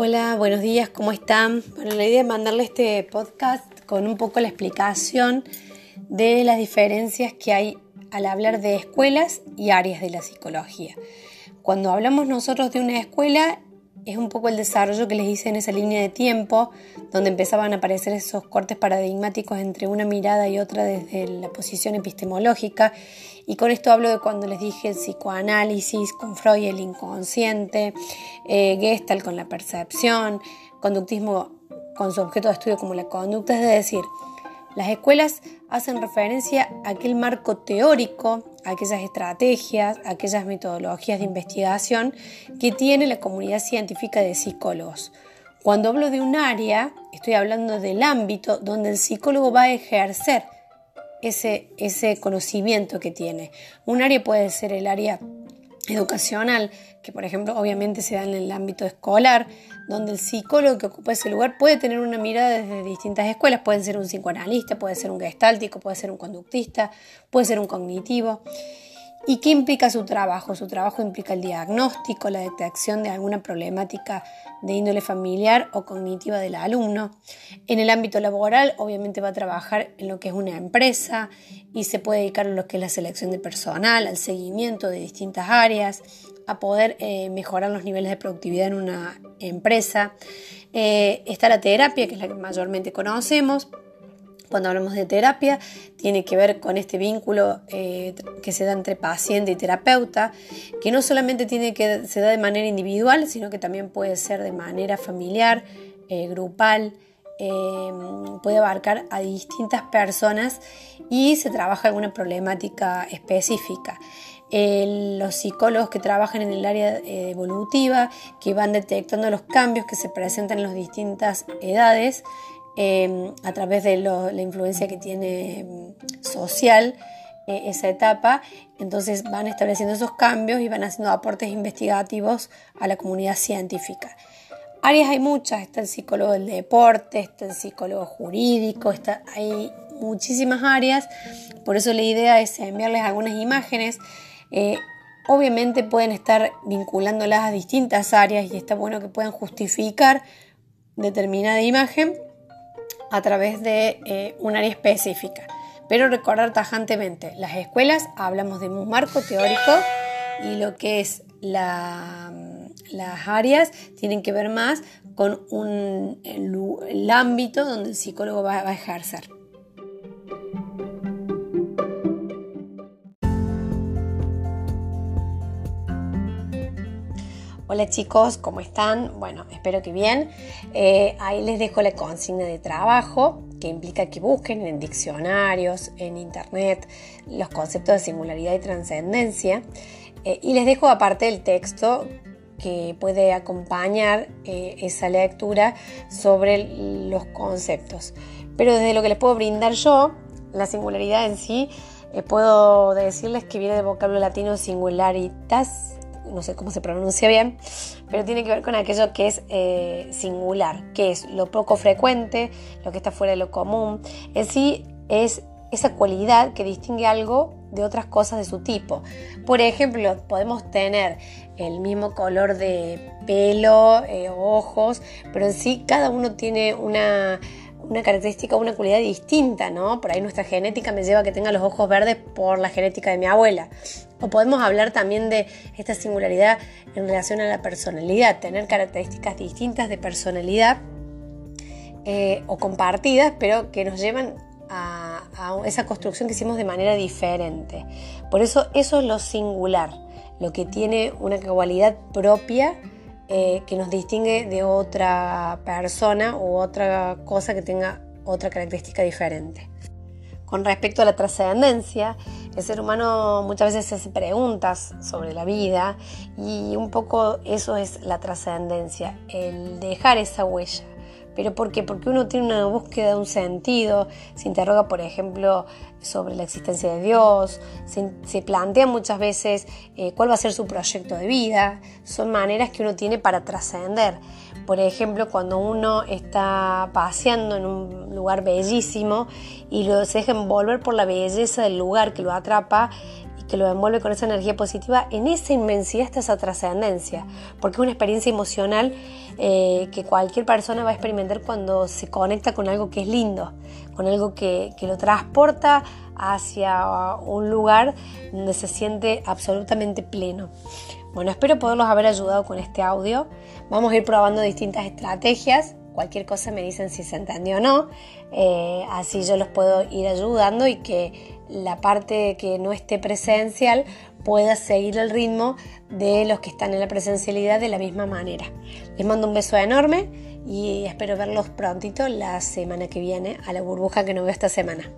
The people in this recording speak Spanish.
Hola, buenos días, ¿cómo están? Bueno, la idea es mandarle este podcast con un poco la explicación de las diferencias que hay al hablar de escuelas y áreas de la psicología. Cuando hablamos nosotros de una escuela, es un poco el desarrollo que les hice en esa línea de tiempo, donde empezaban a aparecer esos cortes paradigmáticos entre una mirada y otra desde la posición epistemológica. Y con esto hablo de cuando les dije el psicoanálisis con Freud, el inconsciente, eh, Gestalt con la percepción, conductismo con su objeto de estudio como la conducta, es decir, las escuelas hacen referencia a aquel marco teórico, aquellas estrategias, aquellas metodologías de investigación que tiene la comunidad científica de psicólogos. Cuando hablo de un área, estoy hablando del ámbito donde el psicólogo va a ejercer ese, ese conocimiento que tiene. Un área puede ser el área educacional, que por ejemplo obviamente se da en el ámbito escolar, donde el psicólogo que ocupa ese lugar puede tener una mirada desde distintas escuelas, puede ser un psicoanalista, puede ser un gestáltico, puede ser un conductista, puede ser un cognitivo. ¿Y qué implica su trabajo? Su trabajo implica el diagnóstico, la detección de alguna problemática de índole familiar o cognitiva del alumno. En el ámbito laboral, obviamente va a trabajar en lo que es una empresa y se puede dedicar a lo que es la selección de personal, al seguimiento de distintas áreas, a poder eh, mejorar los niveles de productividad en una empresa. Eh, está la terapia, que es la que mayormente conocemos, cuando hablamos de terapia, tiene que ver con este vínculo eh, que se da entre paciente y terapeuta, que no solamente tiene que se da de manera individual, sino que también puede ser de manera familiar, eh, grupal, eh, puede abarcar a distintas personas y se trabaja alguna problemática específica. los psicólogos que trabajan en el área evolutiva, que van detectando los cambios que se presentan en las distintas edades, Em, a través de la influencia que tiene em, social eh, esa etapa, entonces van estableciendo esos cambios y van haciendo aportes investigativos a la comunidad científica. Áreas hay muchas, está el psicólogo del deporte, está el psicólogo jurídico, está, hay muchísimas áreas, por eso la idea es enviarles algunas imágenes. Eh, obviamente pueden estar vinculándolas a distintas áreas y está bueno que puedan justificar determinada imagen a través de eh, un área específica. Pero recordar tajantemente, las escuelas hablamos de un marco teórico y lo que es la, las áreas tienen que ver más con un, el, ámbito donde el psicólogo va a ejercer. Hola chicos, ¿cómo están? Bueno, espero que bien. Eh, ahí les dejo la consigna de trabajo que implica que busquen en diccionarios, en internet, los conceptos de singularidad y trascendencia. Eh, y les dejo aparte el texto que puede acompañar eh, esa lectura sobre los conceptos. Pero desde lo que les puedo brindar yo, la singularidad en sí, puedo decirles que viene del vocablo latino singularitas, no sé cómo se pronuncia bien, pero tiene que ver con aquello que es eh, singular, que es lo poco frecuente, lo que está fuera de lo común. En sí es esa cualidad que distingue algo de otras cosas de su tipo. Por ejemplo, podemos tener el mismo color de pelo eh, ojos, pero en sí cada uno tiene una una característica, una cualidad distinta, ¿no? Por ahí nuestra genética me lleva a que tenga los ojos verdes por la genética de mi abuela. O podemos hablar también de esta singularidad en relación a la personalidad, tener características distintas de personalidad eh, o compartidas, pero que nos llevan a, esa construcción que hicimos de manera diferente. Por eso eso es lo singular, lo que tiene una cualidad propia eh, que nos distingue de otra persona u otra cosa que tenga otra característica diferente. Con respecto a la trascendencia, el ser humano muchas veces se hace preguntas sobre la vida y un poco eso es la trascendencia, el dejar esa huella. ¿Pero por qué? Porque uno tiene una búsqueda de un sentido, se interroga, por ejemplo, sobre la existencia de Dios, se, plantea muchas veces eh, cuál va a ser su proyecto de vida, son maneras que uno tiene para trascender. Por ejemplo, cuando uno está paseando en un lugar bellísimo y lo, se deja envolver por la belleza del lugar que lo atrapa, que lo envuelve con esa energía positiva, en esa inmensidad está esa trascendencia, porque es una experiencia emocional eh, que cualquier persona va a experimentar cuando se conecta con algo que es lindo, con algo que lo transporta hacia un lugar donde se siente absolutamente pleno. Bueno, espero poderlos haber ayudado con este audio. Vamos a ir probando distintas estrategias. Cualquier cosa me dicen si se entendió o no. Eh, así yo los puedo ir ayudando y que la parte que no esté presencial pueda seguir el ritmo de los que están en la presencialidad de la misma manera. Les mando un beso enorme y espero verlos prontito la semana que viene a la burbuja que no veo esta semana.